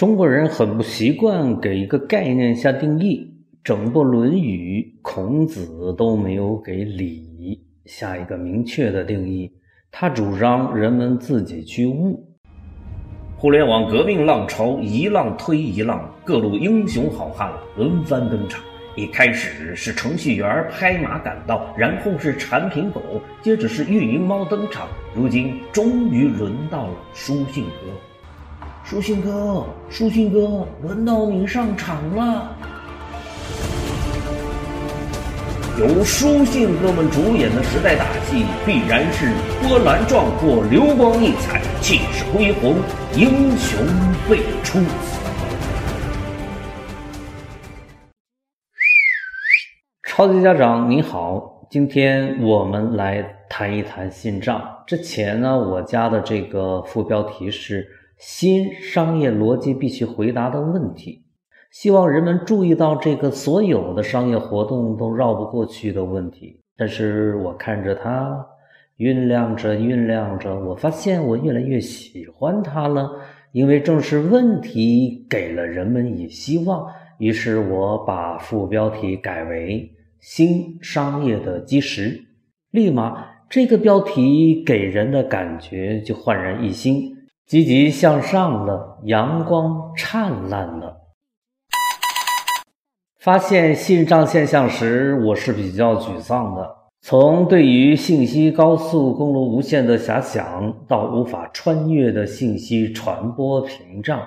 中国人很不习惯给一个概念下定义，整部《论语》，孔子都没有给礼下一个明确的定义，他主张人们自己去悟。互联网革命浪潮一浪推一浪，各路英雄好汉轮番登场。一开始是程序员拍马赶到，然后是产品狗，接着是运营猫登场，如今终于轮到了书信哥。书信哥，书信哥，轮到你上场了。由书信哥们主演的时代大戏，必然是波澜壮阔、流光溢彩、气势恢宏、英雄辈出。超级家长你好，今天我们来谈一谈信账。之前呢，我家的这个副标题是。新商业逻辑必须回答的问题，希望人们注意到这个所有的商业活动都绕不过去的问题。但是我看着它酝酿着酝酿着，我发现我越来越喜欢它了，因为正是问题给了人们以希望。于是我把副标题改为“新商业的基石”，立马这个标题给人的感觉就焕然一新。积极向上了，阳光灿烂了。发现信账现象时，我是比较沮丧的。从对于信息高速公路无限的遐想，到无法穿越的信息传播屏障，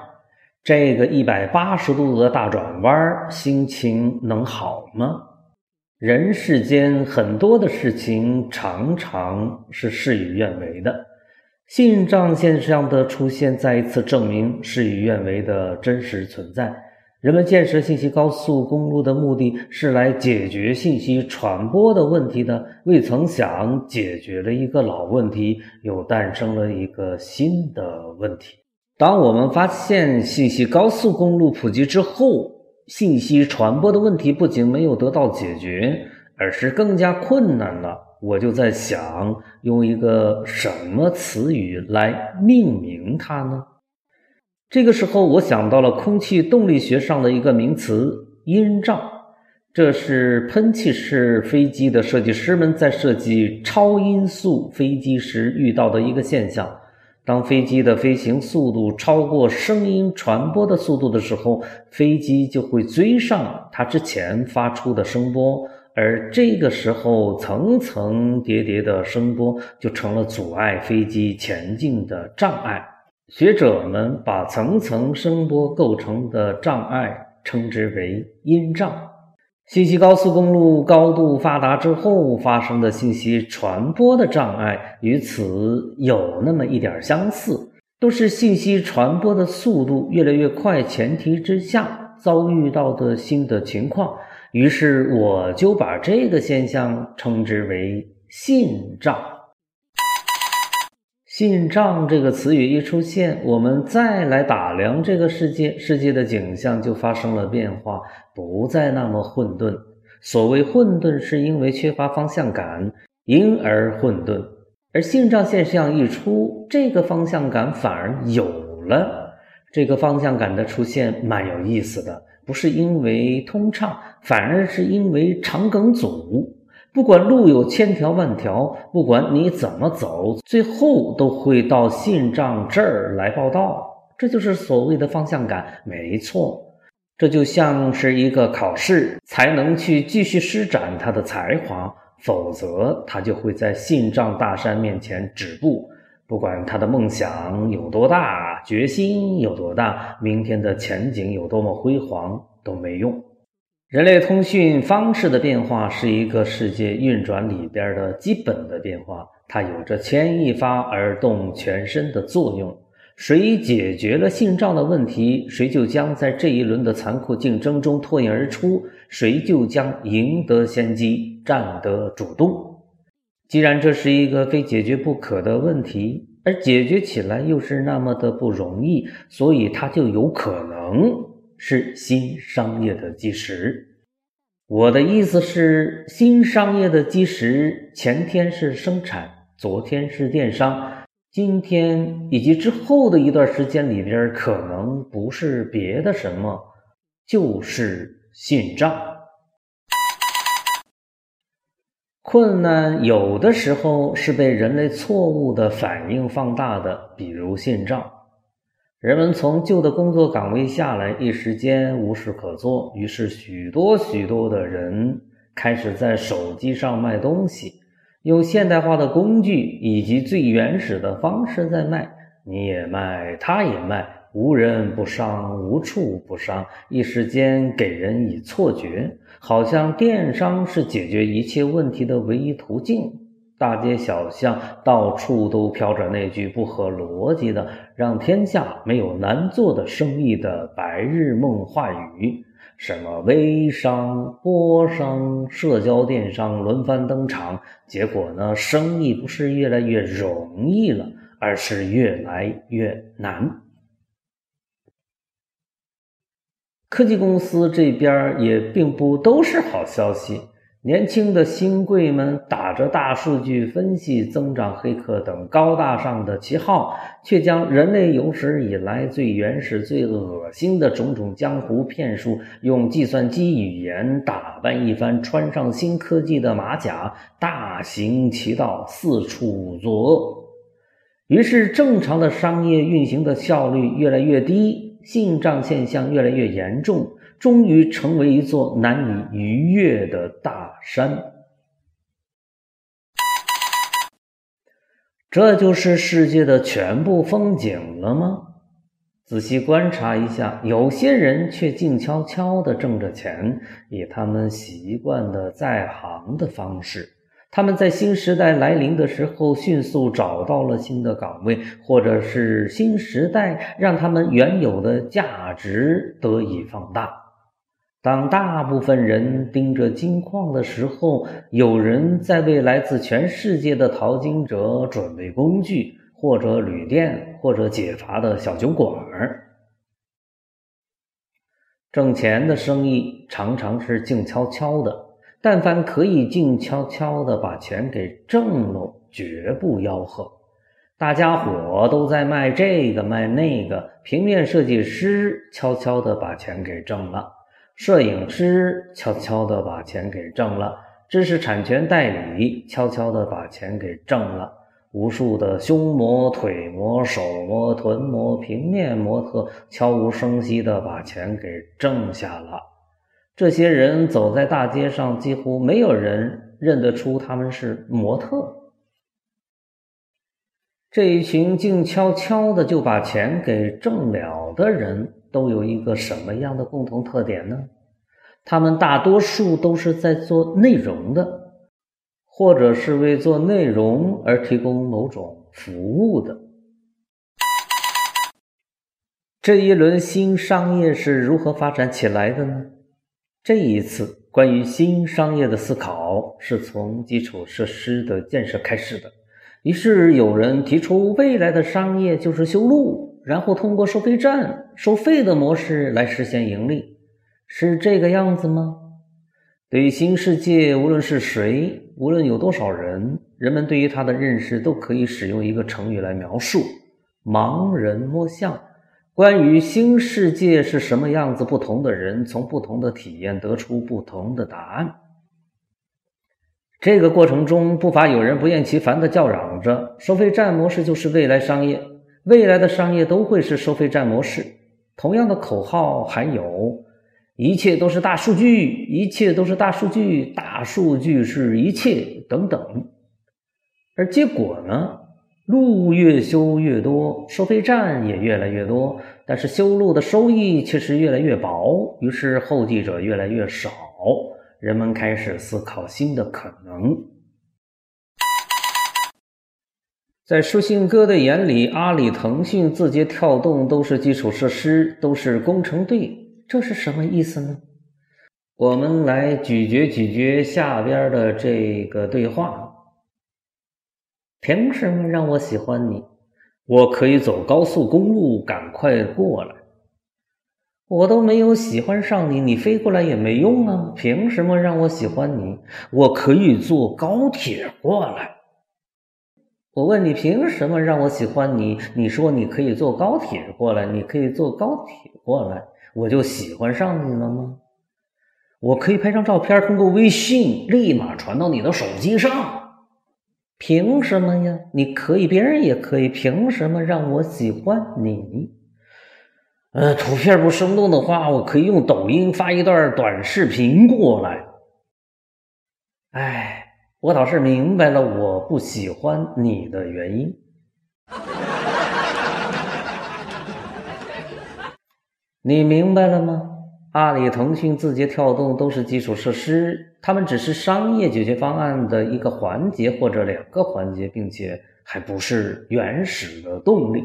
这个一百八十度的大转弯，心情能好吗？人世间很多的事情，常常是事与愿违的。信账现象的出现，再一次证明事与愿违的真实存在。人们建设信息高速公路的目的是来解决信息传播的问题的，未曾想解决了一个老问题，又诞生了一个新的问题。当我们发现信息高速公路普及之后，信息传播的问题不仅没有得到解决，而是更加困难了。我就在想，用一个什么词语来命名它呢？这个时候，我想到了空气动力学上的一个名词——音障。这是喷气式飞机的设计师们在设计超音速飞机时遇到的一个现象。当飞机的飞行速度超过声音传播的速度的时候，飞机就会追上它之前发出的声波。而这个时候，层层叠叠的声波就成了阻碍飞机前进的障碍。学者们把层层声波构成的障碍称之为音障。信息高速公路高度发达之后发生的信息传播的障碍，与此有那么一点相似，都是信息传播的速度越来越快前提之下遭遇到的新的情况。于是我就把这个现象称之为“信账”。信账这个词语一出现，我们再来打量这个世界，世界的景象就发生了变化，不再那么混沌。所谓混沌，是因为缺乏方向感，因而混沌。而信账现象一出，这个方向感反而有了。这个方向感的出现蛮有意思的。不是因为通畅，反而是因为肠梗阻。不管路有千条万条，不管你怎么走，最后都会到信账这儿来报道。这就是所谓的方向感，没错。这就像是一个考试，才能去继续施展他的才华，否则他就会在信账大山面前止步。不管他的梦想有多大，决心有多大，明天的前景有多么辉煌都没用。人类通讯方式的变化是一个世界运转里边的基本的变化，它有着牵一发而动全身的作用。谁解决了信账的问题，谁就将在这一轮的残酷竞争中脱颖而出，谁就将赢得先机，占得主动。既然这是一个非解决不可的问题，而解决起来又是那么的不容易，所以它就有可能是新商业的基石。我的意思是，新商业的基石，前天是生产，昨天是电商，今天以及之后的一段时间里边，可能不是别的什么，就是信账。困难有的时候是被人类错误的反应放大的，比如信账。人们从旧的工作岗位下来，一时间无事可做，于是许多许多的人开始在手机上卖东西。用现代化的工具以及最原始的方式在卖，你也卖，他也卖，无人不伤，无处不伤。一时间给人以错觉，好像电商是解决一切问题的唯一途径。大街小巷到处都飘着那句不合逻辑的、让天下没有难做的生意的白日梦话语。什么微商、波商、社交电商轮番登场，结果呢，生意不是越来越容易了，而是越来越难。科技公司这边也并不都是好消息。年轻的新贵们打着大数据分析、增长黑客等高大上的旗号，却将人类有史以来最原始、最恶心的种种江湖骗术，用计算机语言打扮一番，穿上新科技的马甲，大行其道，四处作恶。于是，正常的商业运行的效率越来越低，信账现象越来越严重。终于成为一座难以逾越的大山。这就是世界的全部风景了吗？仔细观察一下，有些人却静悄悄地挣着钱，以他们习惯的在行的方式。他们在新时代来临的时候，迅速找到了新的岗位，或者是新时代让他们原有的价值得以放大。当大部分人盯着金矿的时候，有人在为来自全世界的淘金者准备工具，或者旅店，或者解乏的小酒馆儿。挣钱的生意常常是静悄悄的，但凡可以静悄悄的把钱给挣了，绝不吆喝。大家伙都在卖这个卖那个，平面设计师悄悄的把钱给挣了。摄影师悄悄地把钱给挣了，知识产权代理悄悄地把钱给挣了，无数的胸模、腿模、手模、臀模、平面模特悄无声息地把钱给挣下了。这些人走在大街上，几乎没有人认得出他们是模特。这一群静悄悄的就把钱给挣了的人。都有一个什么样的共同特点呢？他们大多数都是在做内容的，或者是为做内容而提供某种服务的。这一轮新商业是如何发展起来的呢？这一次关于新商业的思考是从基础设施的建设开始的。于是有人提出，未来的商业就是修路。然后通过收费站收费的模式来实现盈利，是这个样子吗？对于新世界，无论是谁，无论有多少人，人们对于它的认识都可以使用一个成语来描述：盲人摸象。关于新世界是什么样子，不同的人从不同的体验得出不同的答案。这个过程中，不乏有人不厌其烦地叫嚷着：“收费站模式就是未来商业。”未来的商业都会是收费站模式。同样的口号还有：一切都是大数据，一切都是大数据，大数据是一切等等。而结果呢？路越修越多，收费站也越来越多，但是修路的收益却是越来越薄。于是后继者越来越少，人们开始思考新的可能。在书信哥的眼里，阿里、腾讯、字节跳动都是基础设施，都是工程队，这是什么意思呢？我们来咀嚼咀嚼下边的这个对话。凭什么让我喜欢你？我可以走高速公路，赶快过来。我都没有喜欢上你，你飞过来也没用啊！凭什么让我喜欢你？我可以坐高铁过来。我问你凭什么让我喜欢你？你说你可以坐高铁过来，你可以坐高铁过来，我就喜欢上你了吗？我可以拍张照片，通过微信立马传到你的手机上，凭什么呀？你可以，别人也可以，凭什么让我喜欢你？呃，图片不生动的话，我可以用抖音发一段短视频过来。哎。我倒是明白了，我不喜欢你的原因。你明白了吗？阿里、腾讯、字节跳动都是基础设施，它们只是商业解决方案的一个环节或者两个环节，并且还不是原始的动力。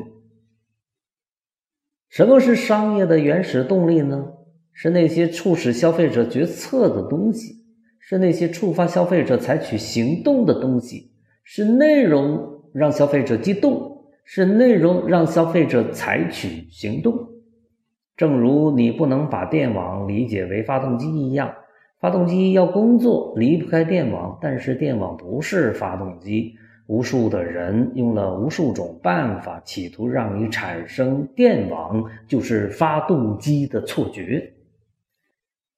什么是商业的原始动力呢？是那些促使消费者决策的东西。是那些触发消费者采取行动的东西，是内容让消费者激动，是内容让消费者采取行动。正如你不能把电网理解为发动机一样，发动机要工作离不开电网，但是电网不是发动机。无数的人用了无数种办法，企图让你产生电网就是发动机的错觉。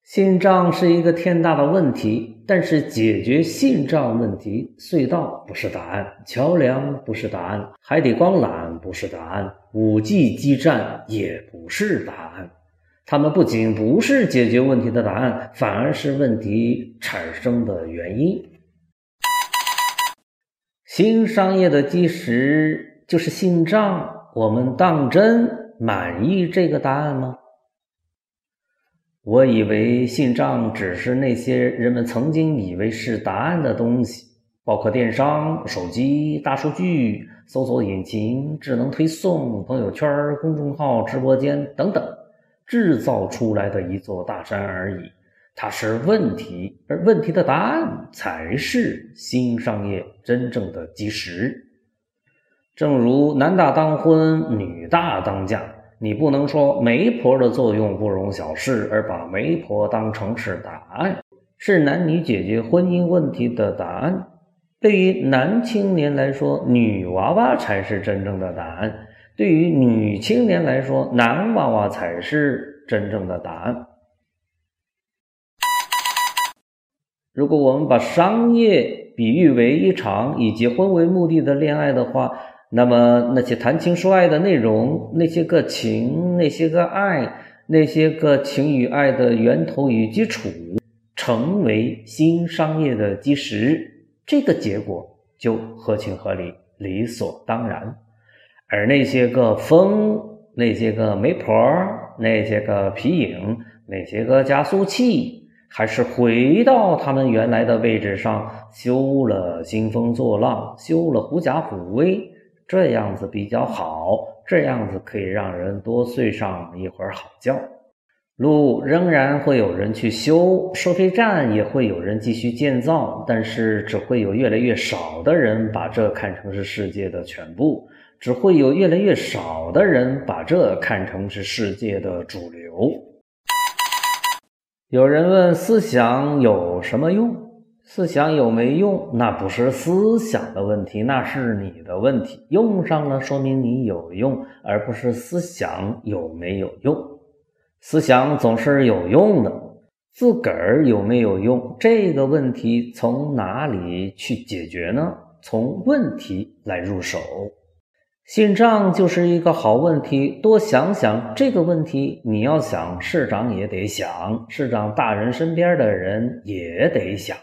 信账是一个天大的问题，但是解决信账问题，隧道不是答案，桥梁不是答案，海底光缆不是答案，五 G 基站也不是答案。他们不仅不是解决问题的答案，反而是问题产生的原因。新商业的基石就是信账，我们当真满意这个答案吗？我以为信账只是那些人们曾经以为是答案的东西，包括电商、手机、大数据、搜索引擎、智能推送、朋友圈、公众号、直播间等等，制造出来的一座大山而已。它是问题，而问题的答案才是新商业真正的基石。正如男大当婚，女大当嫁。你不能说媒婆的作用不容小视，而把媒婆当成是答案，是男女解决婚姻问题的答案。对于男青年来说，女娃娃才是真正的答案；对于女青年来说，男娃娃才是真正的答案。如果我们把商业比喻为一场以结婚为目的的恋爱的话，那么那些谈情说爱的内容，那些个情，那些个爱，那些个情与爱的源头与基础，成为新商业的基石，这个结果就合情合理、理所当然。而那些个风，那些个媒婆，那些个皮影，那些个加速器，还是回到他们原来的位置上，修了兴风作浪，修了狐假虎威。这样子比较好，这样子可以让人多睡上一会儿好觉。路仍然会有人去修，收费站也会有人继续建造，但是只会有越来越少的人把这看成是世界的全部，只会有越来越少的人把这看成是世界的主流。有人问：思想有什么用？思想有没用？那不是思想的问题，那是你的问题。用上了，说明你有用，而不是思想有没有用。思想总是有用的，自个儿有没有用？这个问题从哪里去解决呢？从问题来入手。信账就是一个好问题，多想想这个问题。你要想，市长也得想，市长大人身边的人也得想。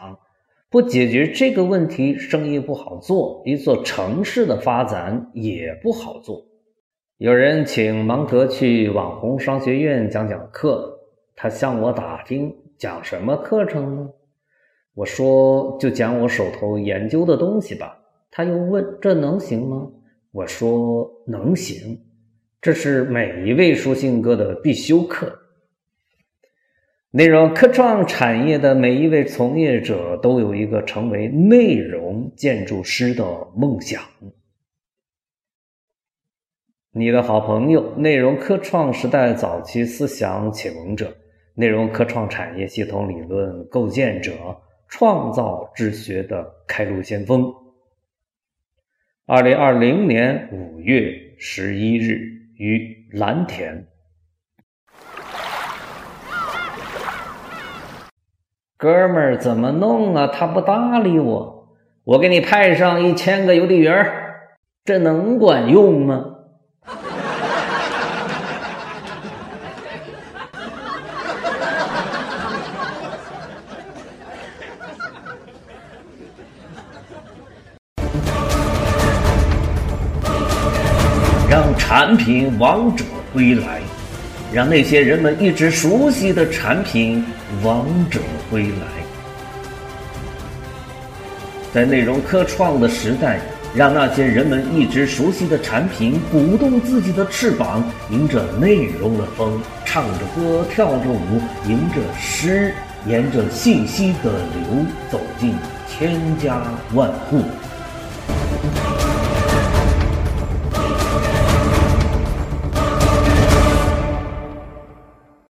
不解决这个问题，生意不好做，一座城市的发展也不好做。有人请芒格去网红商学院讲讲课，他向我打听讲什么课程呢？我说就讲我手头研究的东西吧。他又问这能行吗？我说能行，这是每一位书信哥的必修课。内容科创产业的每一位从业者都有一个成为内容建筑师的梦想。你的好朋友，内容科创时代早期思想启蒙者，内容科创产业系统理论构建者，创造之学的开路先锋。二零二零年五月十一日于蓝田。哥们儿，怎么弄啊？他不搭理我，我给你派上一千个邮递员，这能管用吗？产品王者归来，让那些人们一直熟悉的产品王者归来。在内容科创的时代，让那些人们一直熟悉的产品鼓动自己的翅膀，迎着内容的风，唱着歌，跳着舞，迎着诗，沿着信息的流，走进千家万户。